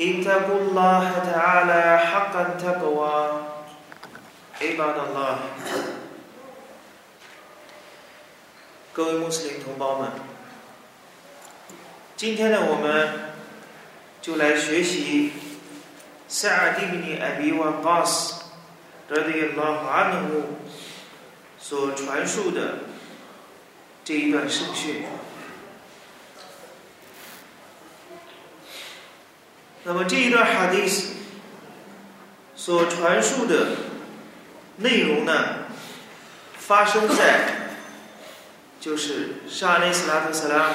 اتقوا الله تعالى حق التقوى عباد الله 各位穆斯林同胞们，今天呢，我们就来学习萨尔蒂比尼艾比瓦巴斯德里拉哈努所传述的这一段圣训。 那么这一段哈迪斯所传述的内容呢，发生在就是沙内斯拉特萨拉姆，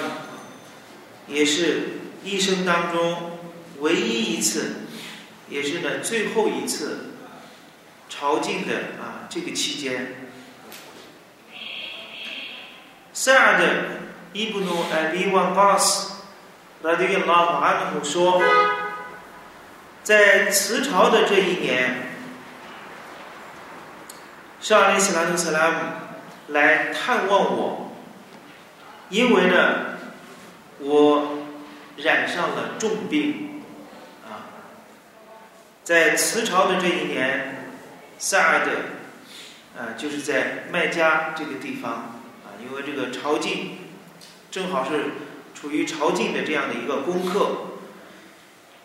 也是一生当中唯一一次，也是呢最后一次朝觐的啊这个期间。萨尔的伊布努艾比万巴斯拉迪亚拉马安姆说。在辞朝的这一年，上利斯拉图斯拉姆来探望我，因为呢，我染上了重病，啊，在辞朝的这一年，萨尔的，啊，就是在麦加这个地方，啊，因为这个朝觐正好是处于朝觐的这样的一个功课。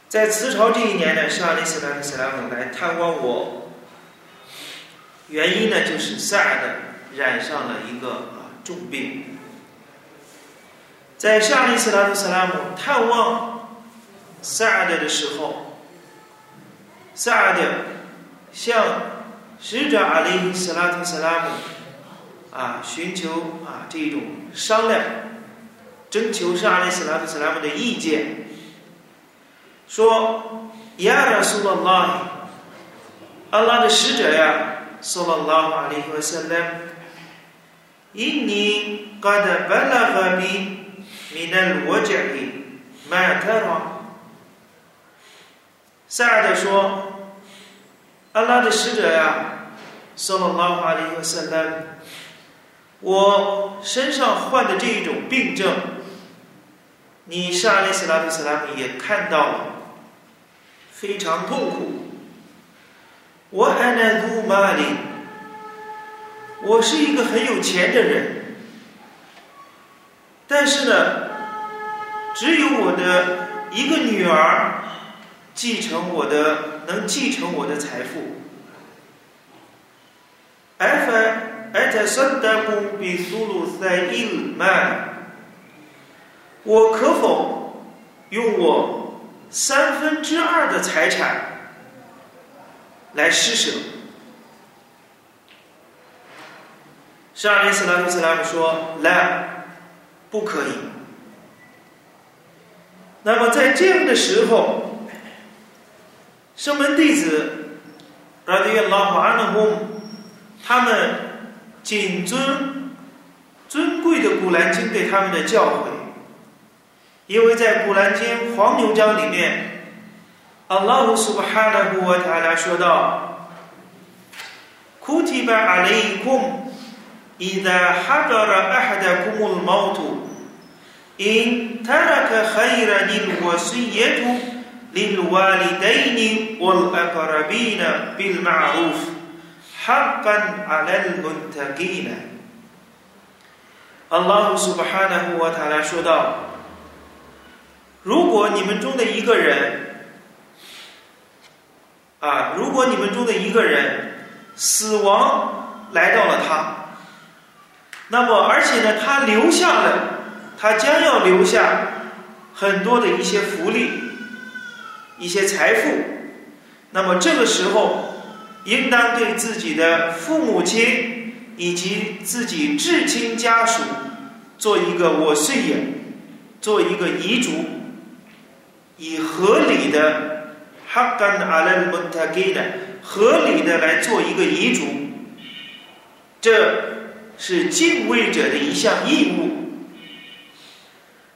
在辞朝这一年呢，沙利斯拉克斯拉姆来探望我，原因呢就是萨尔的染上了一个啊重病。在沙利斯拉克斯拉姆探望萨尔的时候，萨尔的向使者阿里斯拉特斯拉姆啊寻求啊这种商量，征求沙利斯拉特斯拉姆的意见。说：“亚拉苏拉拉，阿拉的使者呀，苏拉拉马里和塞勒，因你感到巴拉哈比米奈罗杰里麦特拉。”塞尔德说：“阿拉的使者呀，苏拉拉马里和塞勒，我身上患的这一种病症，你沙利斯拉特斯拉姆也看到了。”非常痛苦。我安奈杜玛里，我是一个很有钱的人，但是呢，只有我的一个女儿继承我的，能继承我的财富。F at 圣达布比苏鲁塞伊尔曼，我可否用我？三分之二的财产来施舍。沙利斯拉姆斯拉姆说：“来，不可以。”那么在这样的时候，圣门弟子拉迪亚拉法安的公，他们谨遵尊贵的古兰经对他们的教诲。因为在《古兰经》黄牛章里面，阿拉胡苏巴哈纳胡瓦塔拉说道：“كتب عليكم إذا حضر أحدكم الموت إن ترك خيرا الوصية للوالدين والأقربين بالمعروف حقا على المتقين。”阿拉胡苏巴哈纳胡瓦塔拉说道。 如果你们中的一个人，啊，如果你们中的一个人死亡来到了他，那么而且呢，他留下了，他将要留下很多的一些福利、一些财富，那么这个时候，应当对自己的父母亲以及自己至亲家属做一个我碎眼，做一个遗嘱。以合理的，哈干阿莱姆塔给呢，合理的来做一个遗嘱，这是敬畏者的一项义务。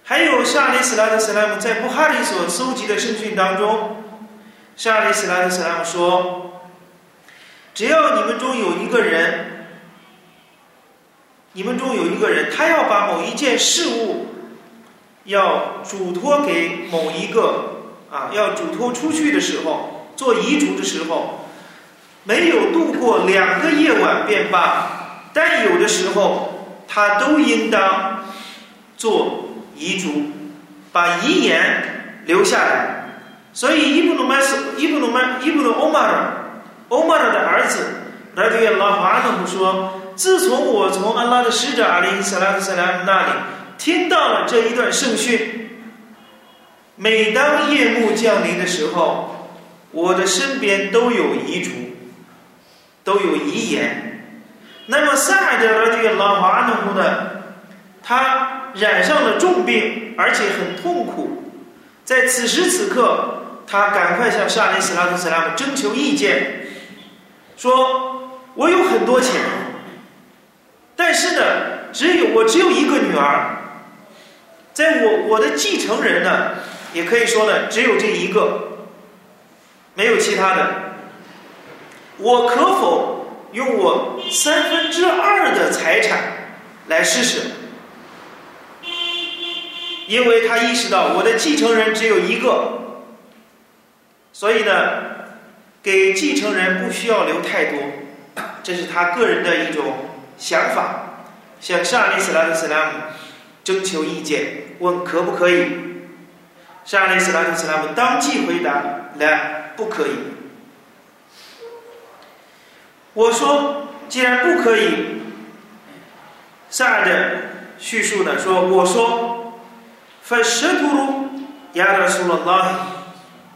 还有沙里斯拉的斯拉姆在布哈里所搜集的圣训当中，沙里斯拉的斯拉姆说：“只要你们中有一个人，你们中有一个人，他要把某一件事物要嘱托给某一个。”啊，要嘱托出去的时候，做遗嘱的时候，没有度过两个夜晚便罢，但有的时候他都应当做遗嘱，把遗言留下来。所以伊布鲁麦斯、伊布鲁麦、伊布鲁欧马尔、欧马尔的儿子来对拉法阿努说：“自从我从安拉的使者阿里·萨拉特·萨拉姆那里听到了这一段圣训。”每当夜幕降临的时候，我的身边都有遗嘱，都有遗言。那么萨尔德拉这个老阿努呢，他染上了重病，而且很痛苦。在此时此刻，他赶快向沙利斯拉特斯拉姆征求意见，说：“我有很多钱，但是呢，只有我只有一个女儿，在我我的继承人呢。”也可以说呢，只有这一个，没有其他的。我可否用我三分之二的财产来试试？因为他意识到我的继承人只有一个，所以呢，给继承人不需要留太多，这是他个人的一种想法。向沙利斯拉特斯拉姆征求意见，问可不可以？沙利斯拉特斯拉姆当即回答：“来，不可以。”我说：“既然不可以。”萨尔的叙述呢说：“我说，法什图鲁亚拉苏拉拉，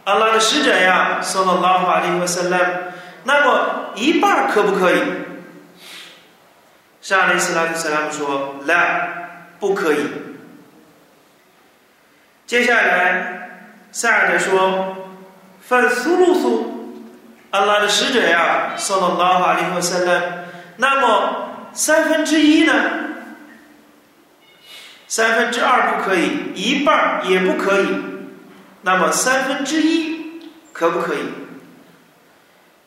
阿拉的使者呀，说了拉法利和萨拉那么一半可不可以？”沙利斯拉特斯拉姆说：“来，不可以。”接下来，塞尔德说：“反苏鲁苏，阿拉的使者呀，送到拉法利和塞勒。那么三分之一呢？三分之二不可以，一半也不可以。那么三分之一可不可以？”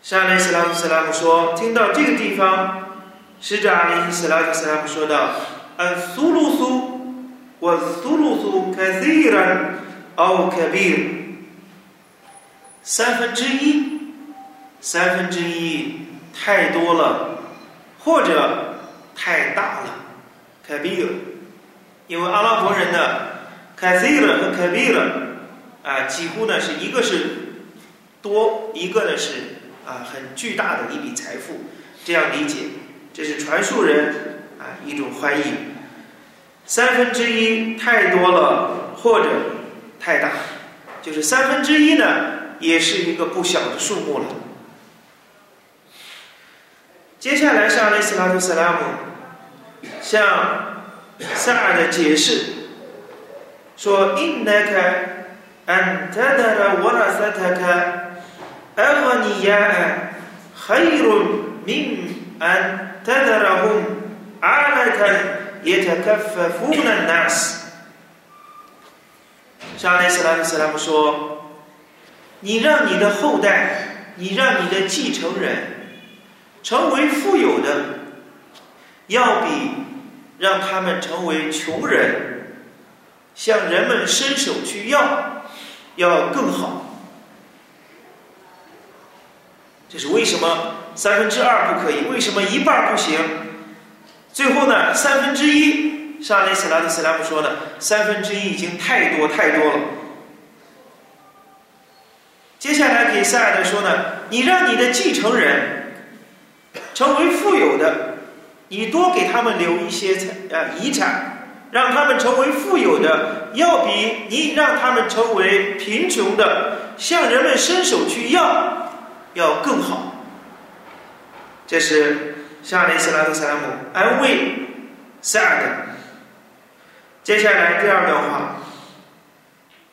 沙利斯拉姆斯拉姆说：“听到这个地方，使者阿里斯拉姆斯拉姆说道：‘嗯，苏鲁苏。’”我苏鲁苏开西兰奥开比三分之一，三分之一太多了，或者太大了，开比尔，因为阿拉伯人的开西兰和开比尔啊，几乎呢是一个是多，一个呢是啊很巨大的一笔财富，这样理解，这是传述人啊一种翻译。三分之一太多了，或者太大，就是三分之一呢，也是一个不小的数目了。接下来，沙利斯拉图斯拉姆向萨尔的解释说：“Innaka antadara warasataka aghniya khayrun min antadarahum alatan。”也特克夫夫难纳斯。沙利斯拉姆斯拉姆说：“你让你的后代，你让你的继承人成为富有的，要比让他们成为穷人，向人们伸手去要，要更好。这是为什么？三分之二不可以？为什么一半不行？”最后呢，三分之一，沙利斯拉特斯拉姆说的，三分之一已经太多太多了。接下来给塞尔德说呢，你让你的继承人成为富有的，你多给他们留一些财啊遗产，让他们成为富有的，要比你让他们成为贫穷的，向人们伸手去要，要更好。这是。沙利斯拉特萨拉姆安慰塞尔的。接下来第二段话，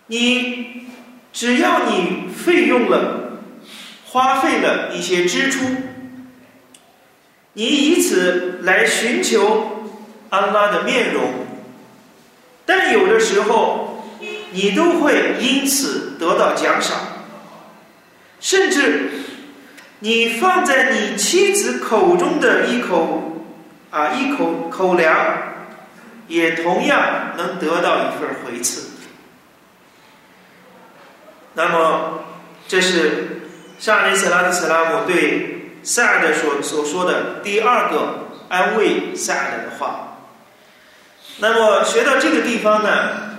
你只要你费用了、花费了一些支出，你以此来寻求安拉的面容，但有的时候你都会因此得到奖赏，甚至你放在你妻子口中的一口啊一口口粮，也同样能得到一份回赐。那么，这是沙利斯拉特斯拉姆对萨德所所说的第二个安慰萨德的话。那么学到这个地方呢，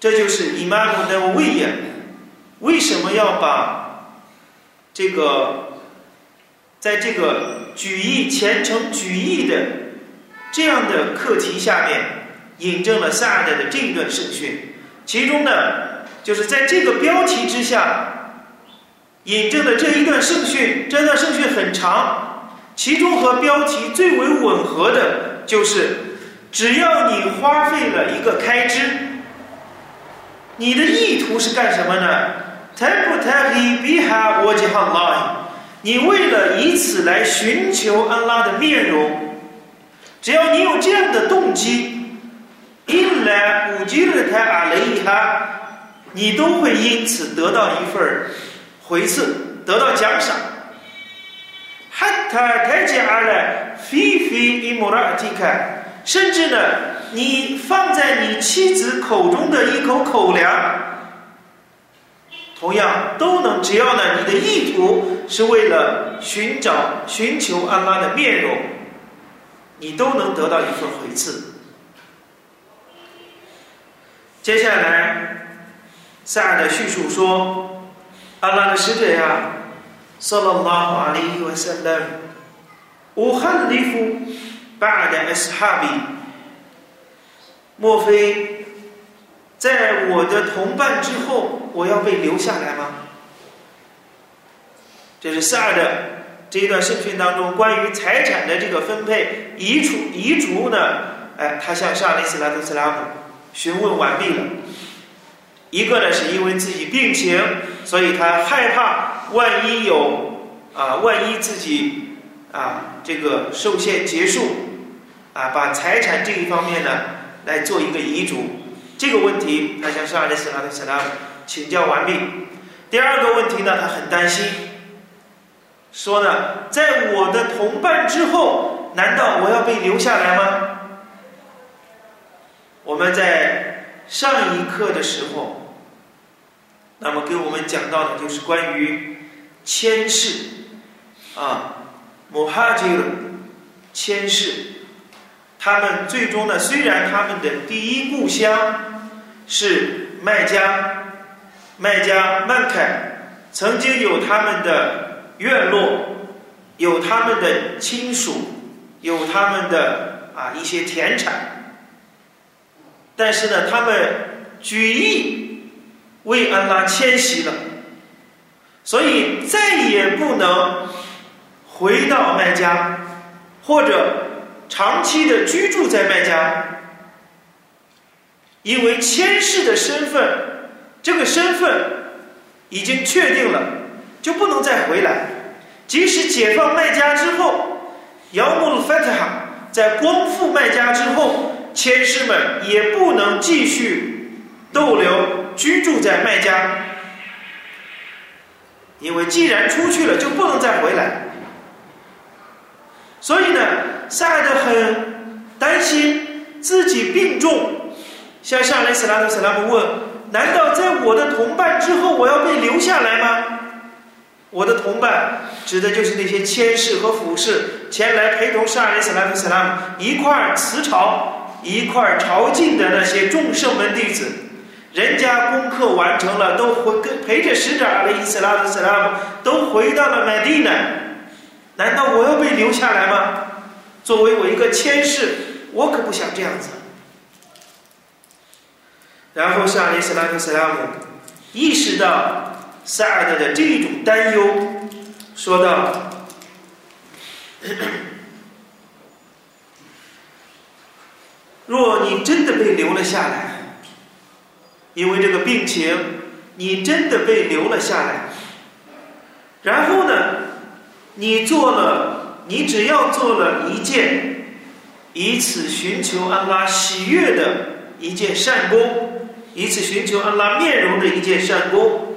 这就是伊玛目的威严为什么要把这个在这个举义虔诚举义的这样的课题下面引证了下一代的这一段圣训，其中呢。就是在这个标题之下引证的这一段圣训，这段圣训很长，其中和标题最为吻合的就是，只要你花费了一个开支，你的意图是干什么呢？太不太黑比哈我吉哈拉，你为了以此来寻求安拉的面容，只要你有这样的动机，因来五吉尔泰阿雷哈。你都会因此得到一份回赐，得到奖赏。哈塔泰吉阿来菲菲伊莫拉提卡，甚至呢，你放在你妻子口中的一口口粮，同样都能，只要呢，你的意图是为了寻找、寻求安拉的面容，你都能得到一份回赐。接下来。萨尔的叙述说：“阿拉的使者呀，萨拉拉哈阿里瓦萨勒，乌罕里夫巴的斯哈比，莫非在我的同伴之后，我要被留下来吗？”这是萨尔的这一段圣训当中关于财产的这个分配遗嘱遗嘱呢？哎，他向萨利斯拉特斯拉姆询问完毕了。一个呢，是因为自己病情，所以他害怕万一有啊，万一自己啊这个受限结束啊，把财产这一方面呢来做一个遗嘱。这个问题，他向沙利斯拉的斯拉请教完毕。第二个问题呢，他很担心，说呢，在我的同伴之后，难道我要被留下来吗？我们在上一课的时候。那么给我们讲到的就是关于迁氏啊，穆哈吉尔迁氏，他们最终呢，虽然他们的第一故乡是麦加，麦加曼凯，曾经有他们的院落，有他们的亲属，有他们的啊一些田产，但是呢，他们举义。为安拉迁徙了，所以再也不能回到麦加，或者长期的居住在麦加，因为迁徙的身份，这个身份已经确定了，就不能再回来。即使解放麦加之后，姚穆鲁费特哈在光复麦加之后，迁士们也不能继续逗留。居住在麦加，因为既然出去了，就不能再回来。所以呢，萨德很担心自己病重，向夏雷斯拉特·斯拉姆问：“难道在我的同伴之后，我要被留下来吗？”我的同伴指的就是那些谦士和俯视前来陪同沙雷斯拉夫·斯拉姆一块儿辞朝、一块儿朝觐的那些众圣门弟子。人家功课完成了，都回跟陪着使者阿里斯拉夫斯拉姆都回到了麦地呢。难道我要被留下来吗？作为我一个谦士，我可不想这样子。然后是阿里斯拉的斯拉姆意识到萨尔德的这种担忧，说道：“若你真的被留了下来。”因为这个病情，你真的被留了下来。然后呢，你做了，你只要做了一件，以此寻求安拉喜悦的一件善功，以此寻求安拉面容的一件善功，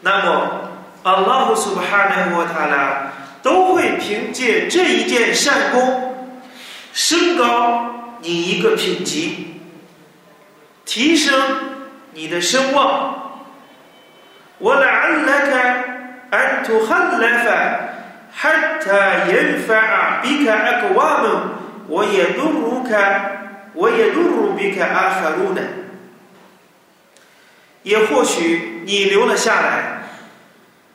那么阿拉胡苏巴哈纳沃塔拉都会凭借这一件善功，升高你一个品级，提升。你的声望，我来来看，安图汉来法，哈他引发比卡阿个瓦姆，我也录入看，我也录入比卡阿哈鲁呢。也或许你留了下来，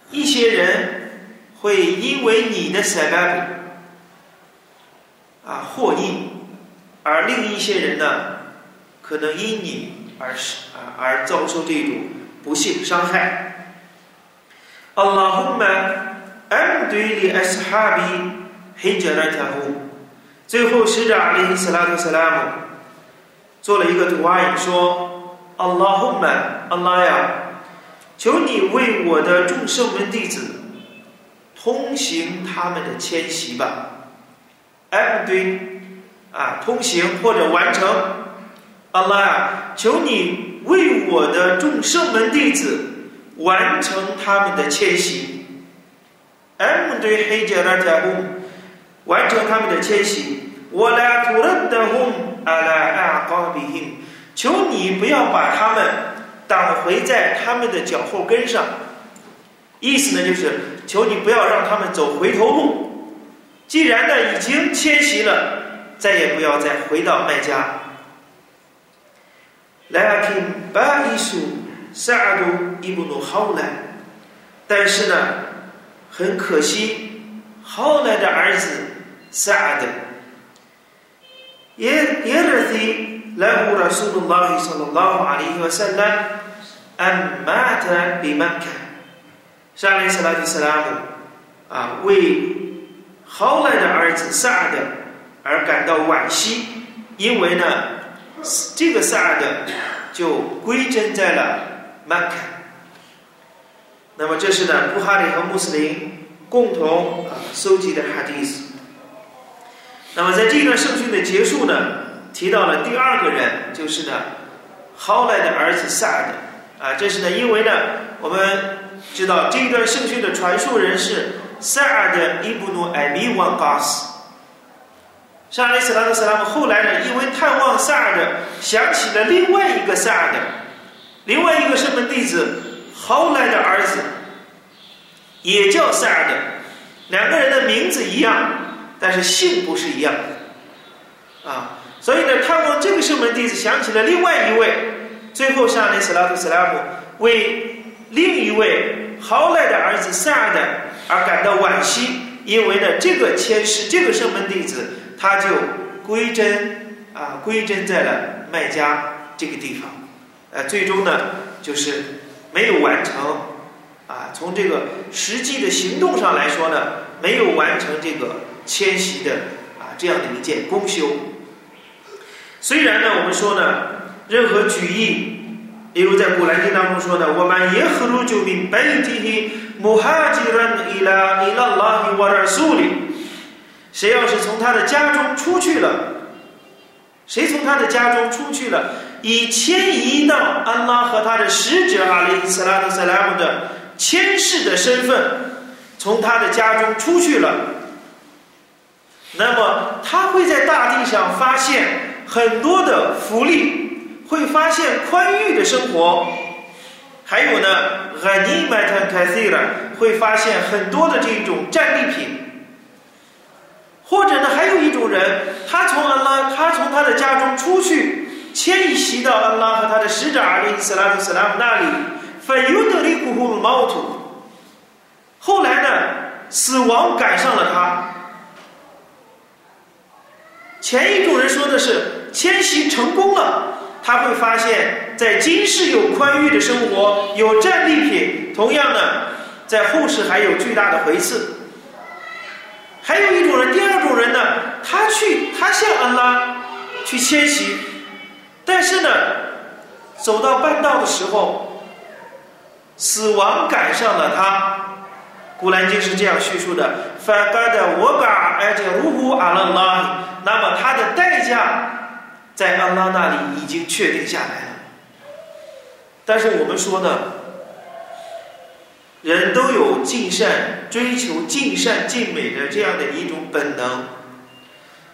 一些人会因为你的塞巴比啊获益，而另一些人呢，可能因你。而是啊，而遭受这种不幸伤害。Allahumma amdi li ashabi hijratahu。最后，使者阿里·斯拉特·斯拉姆做了一个图案，说：“Allahumma Allah 呀，求你为我的众圣门弟子通行他们的迁徙吧。”amdi 啊，通行或者完成。阿拉啊，求你为我的众圣门弟子完成他们的迁徙。M 对黑杰拉加布完成他们的迁徙。我来突然的轰阿拉阿高比hin，求你不要把他们挡回在他们的脚后跟上。意思呢，就是求你不要让他们走回头路。既然呢已经迁徙了，再也不要再回到麦加。لكن بائس سعد ابن خولة 但是呢， 很可惜，后来的儿子 سعد يرثي له رسول الله صلى الله عليه وسلم أن مات بمكة 上来斯拉蒂斯拉姆啊，为后来的儿子萨德而感到惋惜，因为呢。这个萨德就归真在了麦克。 那么这是呢，布哈里和穆斯林共同啊搜集的哈迪斯。那么在这段圣训的结束呢，提到了第二个人，就是呢，豪莱的儿子萨德啊。这是呢，因为呢，我们知道这一段圣训的传述人是萨德伊布努艾米旺加斯。沙利斯拉特·斯拉姆后来呢，因为探望萨尔的，想起了另外一个萨尔的，另外一个圣门弟子后来的儿子，也叫萨尔的，两个人的名字一样，但是姓不是一样的，啊，所以呢，他望这个圣门弟子，想起了另外一位，最后沙利斯拉夫·斯拉姆为另一位豪来的儿子萨尔的而感到惋惜，因为呢，这个前世这个圣门弟子。他就归真啊，归真在了麦加这个地方，呃，最终呢，就是没有完成啊。从这个实际的行动上来说呢，没有完成这个迁徙的啊这样的一件公修。虽然呢，我们说呢，任何举义，例如在古兰经当中说的，我们耶和路就明白进行穆哈吉兰伊拉伊拉拉伊瓦尔苏里。谁要是从他的家中出去了，谁从他的家中出去了，以迁移到安拉和他的使者阿里斯拉特塞拉姆的迁世的身份，从他的家中出去了，那么他会在大地上发现很多的福利，会发现宽裕的生活，还有呢，阿尼麦特凯西尔会发现很多的这种战利品。或者呢，还有一种人，他从安拉，他从他的家中出去，迁徙到安拉和他的使者阿里斯拉特斯拉姆那里，反尤德里古呼毛土。后来呢，死亡赶上了他。前一种人说的是迁徙成功了，他会发现，在今世有宽裕的生活，有战利品，同样呢，在后世还有巨大的回赐。还有一种人，第二种人呢，他去，他向安拉去迁徙，但是呢，走到半道的时候，死亡赶上了他。古兰经是这样叙述的：“反戈的我嘎而且如呼阿拉拉。”那么他的代价在安拉那里已经确定下来了。但是我们说呢，人都有尽善、追求尽善尽美的这样的一种本能。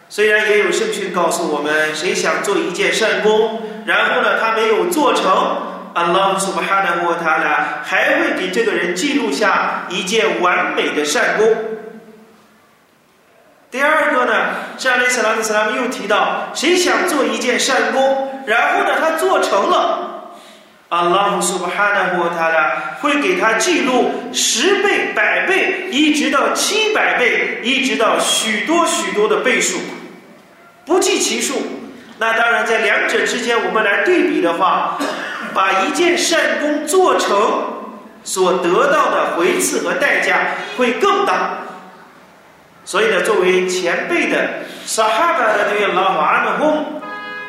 虽然也有圣训告诉我们，谁想做一件善功，然后呢他没有做成。安拉苏巴哈的沃塔拉还会给这个人记录下一件完美的善功。第二个呢，沙利斯拉特斯拉姆又提到，谁想做一件善功，然后呢他做成了，安拉苏巴哈的沃塔拉会给他记录十倍、百倍，一直到七百倍，一直到许多许多的倍数，不计其数。那当然，在两者之间我们来对比的话。把一件善功做成，所得到的回赐和代价会更大。所以呢，作为前辈的萨哈巴的这个老法的公，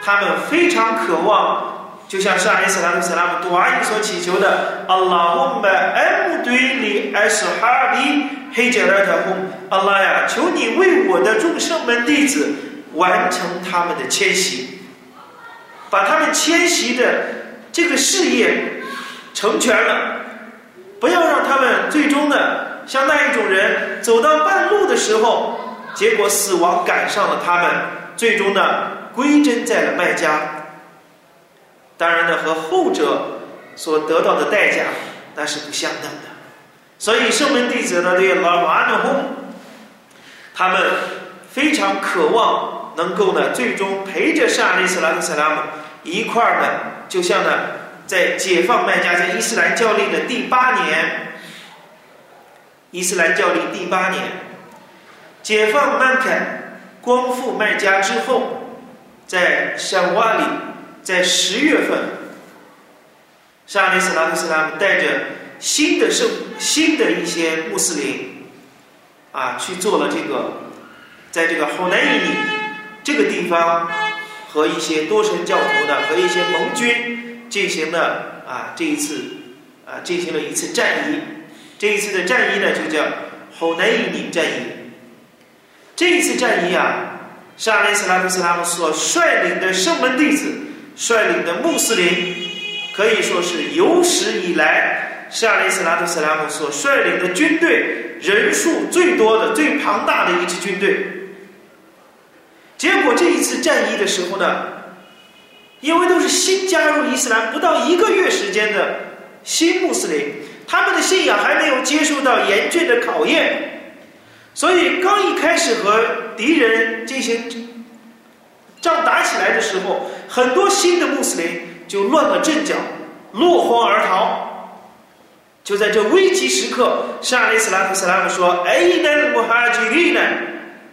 他们非常渴望，就像上一次拉姆斯拉姆杜阿伊所祈求的：“阿拉姆们安对里艾斯哈里黑杰拉特公，阿拉呀，求你为我的众圣门弟子完成他们的迁徙，把他们迁徙的。”这个事业成全了，不要让他们最终的像那一种人走到半路的时候，结果死亡赶上了他们，最终呢归真在了卖家。当然呢，和后者所得到的代价那是不相等的。所以圣门弟子呢，对老马努轰，他们非常渴望能够呢，最终陪着沙利斯拉特·萨拉姆一块儿呢。就像呢，在解放麦加，在伊斯兰教历的第八年，伊斯兰教历第八年，解放曼凯，光复麦加之后，在沙瓦里，在十月份，沙利斯拉特斯拉姆带着新的圣新的一些穆斯林，啊，去做了这个，在这个后南伊里这个地方。和一些多神教徒呢，和一些盟军进行了啊，这一次啊，进行了一次战役。这一次的战役呢，就叫吼南伊尼战役。这一次战役啊，沙利斯拉特斯拉姆所率领的圣门弟子，率领的穆斯林，可以说是有史以来沙利斯拉特斯拉姆所率领的军队人数最多的、最庞大的一支军队。结果这一次战役的时候呢，因为都是新加入伊斯兰不到一个月时间的新穆斯林，他们的信仰还没有接受到严峻的考验，所以刚一开始和敌人进行仗打起来的时候，很多新的穆斯林就乱了阵脚，落荒而逃。就在这危急时刻，沙利斯拉夫斯拉姆说：“哎，那穆哈吉利呢？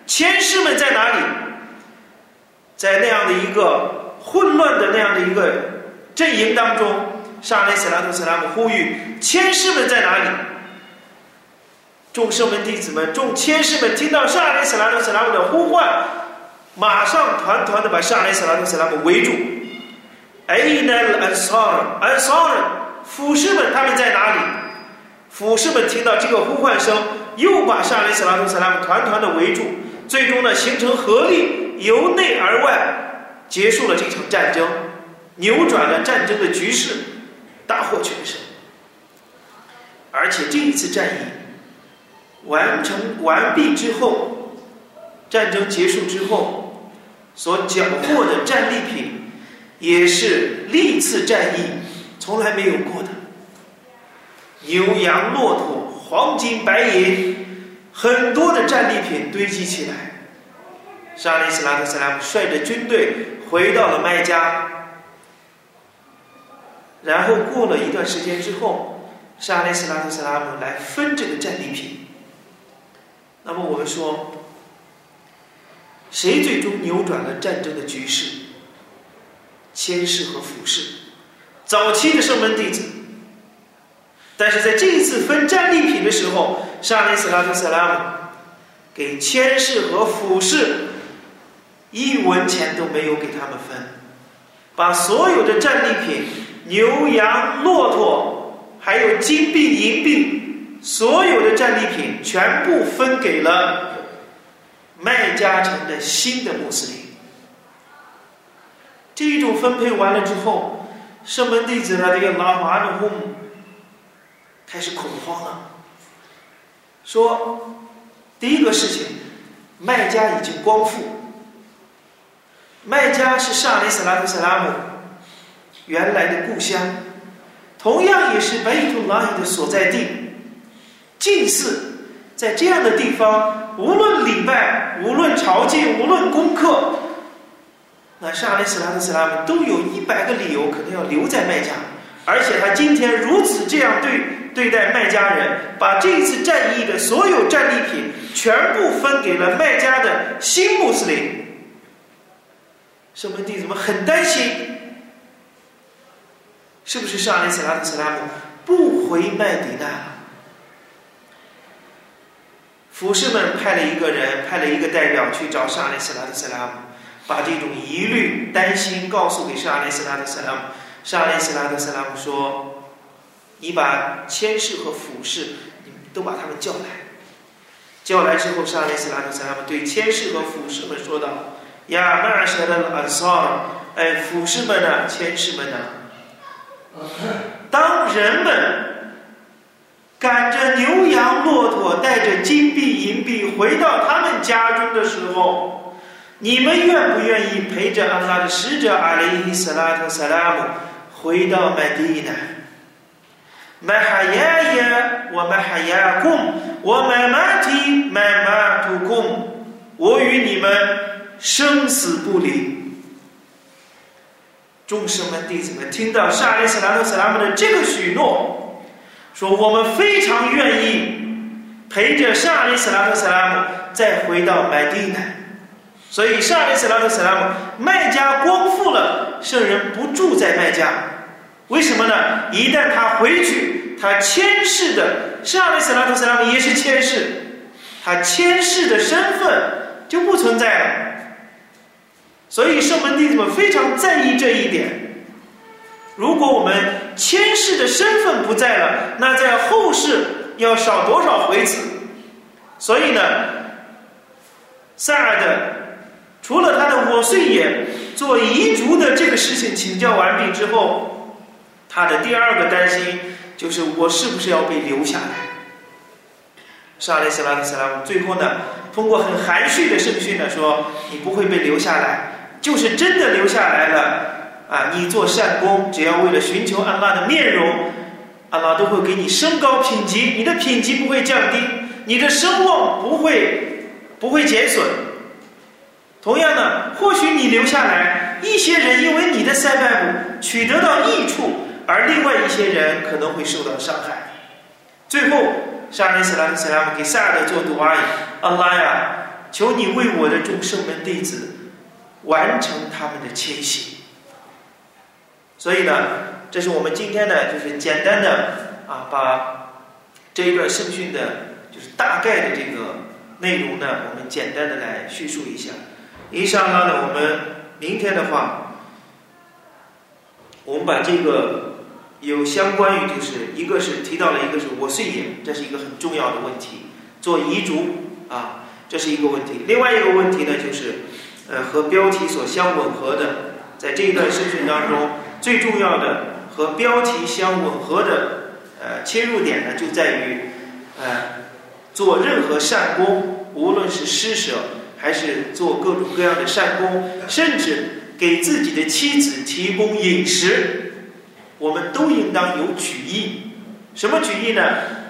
前师们在哪里？”在那样的一个混乱的那样的一个阵营当中，沙雷斯拉图斯拉姆呼吁：“千师们在哪里？”众圣门弟子们、众千师们听到沙雷斯拉图斯拉姆的呼唤，马上团团的把沙雷斯拉图斯拉姆围住。哎，那安萨尔，安萨尔，俯士们他们在哪里？俯士们听到这个呼唤声，又把沙雷斯拉图斯拉姆团团的围住，最终呢形成合力。由内而外结束了这场战争，扭转了战争的局势，大获全胜。而且这一次战役完成完毕之后，战争结束之后所缴获的战利品，也是历次战役从来没有过的。牛羊骆驼、黄金白银，很多的战利品堆积起来。沙利斯拉特斯拉姆率着军队回到了麦加，然后过了一段时间之后，沙利斯拉特斯拉姆来分这个战利品。那么我们说，谁最终扭转了战争的局势？谦氏和俯视，早期的圣门弟子。但是在这一次分战利品的时候，沙利斯拉特斯拉姆给谦氏和俯视。一文钱都没有给他们分，把所有的战利品牛羊骆驼，还有金币银币，所有的战利品全部分给了麦加城的新的穆斯林。这一种分配完了之后，圣门弟子呢，这个拉马努姆开始恐慌了，说：第一个事情，麦加已经光复。麦加是沙利斯拉特·萨拉姆原来的故乡，同样也是贝图拉伊的所在地。近似在这样的地方，无论礼拜，无论朝觐，无论功课，那沙利斯拉特·萨拉姆都有一百个理由可能要留在麦加。而且他今天如此这样对对待麦加人，把这次战役的所有战利品全部分给了麦加的新穆斯林。圣门弟子们很担心，是不是上利斯拉特·斯拉姆不回麦迪娜？服侍们派了一个人，派了一个代表去找沙利斯拉特·斯拉姆，把这种疑虑、担心告诉给沙利斯拉特·斯拉姆。沙利斯拉特·斯拉姆说：“你把千士和俯士，你都把他们叫来。叫来之后，沙利斯拉特·斯拉姆对千士和俯士们说道。”呀，那些的安萨，哎，俯士们呐，千士们呐，当人们赶着牛羊骆驼，带着金币银币回到他们家中的时候，你们愿不愿意陪着安拉的使者阿里伊斯拉特萨拉姆回到麦地呢？麦哈亚呀，我麦哈亚贡，我麦马提麦马图贡，我与你们。生死不离，众生们、弟子们听到沙利斯拉特·斯拉姆的这个许诺，说我们非常愿意陪着沙利斯拉特·斯拉姆再回到麦地那。所以沙利斯拉特·斯拉姆麦加光复了，圣人不住在麦加，为什么呢？一旦他回去，他牵世的沙利斯拉特·斯拉姆也是牵世，他牵世的身份就不存在了。所以圣门弟子们非常在意这一点。如果我们前世的身份不在了，那在后世要少多少回子？所以呢，萨尔的除了他的我岁也做遗嘱的这个事情请教完毕之后，他的第二个担心就是我是不是要被留下来？沙利斯拉·斯拉最后呢，通过很含蓄的圣训呢说：“你不会被留下来。”就是真的留下来了啊！你做善功，只要为了寻求安拉的面容，安拉都会给你升高品级，你的品级不会降低，你的声望不会不会减损。同样的，或许你留下来，一些人因为你的塞拜布取得到益处，而另外一些人可能会受到伤害。最后，沙利斯兰斯拉姆给萨德做读阿姨，安拉呀，求你为我的众圣门弟子。完成他们的迁徙，所以呢，这是我们今天呢，就是简单的啊，把这一段圣训的，就是大概的这个内容呢，我们简单的来叙述一下。以上呢，我们明天的话，我们把这个有相关于就是一个是提到了一个是我碎也，这是一个很重要的问题，做遗嘱啊，这是一个问题。另外一个问题呢，就是。呃，和标题所相吻合的，在这一段圣训当中，最重要的和标题相吻合的呃切入点呢，就在于呃做任何善功，无论是施舍还是做各种各样的善功，甚至给自己的妻子提供饮食，我们都应当有举意。什么举意呢？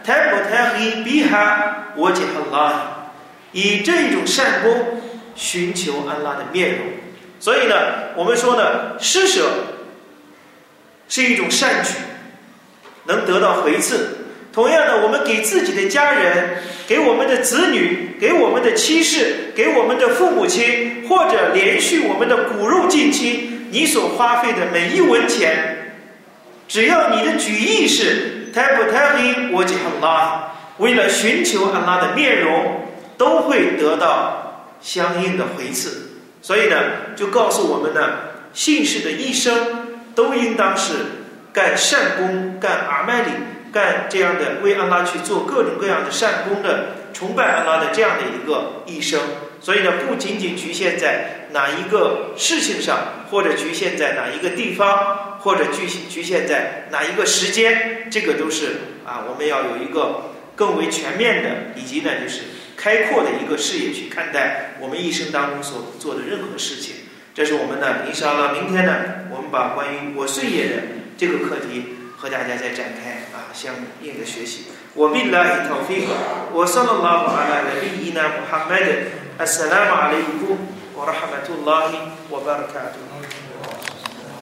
泰不泰黑比哈我解很拉，以这种善功。寻求安拉的面容，所以呢，我们说呢，施舍是一种善举，能得到回赐。同样的，我们给自己的家人、给我们的子女、给我们的妻室、给我们的父母亲，或者连续我们的骨肉近亲，你所花费的每一文钱，只要你的举意是泰不泰黑我吉安拉，为了寻求安拉的面容，都会得到。相应的回赐，所以呢，就告诉我们呢，信士的一生都应当是干善功、干阿麦里、干这样的为安拉去做各种各样的善功的、崇拜安拉的这样的一个一生。所以呢，不仅仅局限在哪一个事情上，或者局限在哪一个地方，或者局限局限在哪一个时间，这个都是啊，我们要有一个更为全面的，以及呢，就是开阔的一个视野去看待我们一生当中所做的任何事情。这是我们呢，伊沙拉。明天呢，我们把关于我岁月的这个课题和大家再展开啊，相应的学习。我毕拉伊陶菲，我萨拉拉瓦阿拉的利伊呢，穆罕默德。السلام عليكم ورحمة الله وبركاته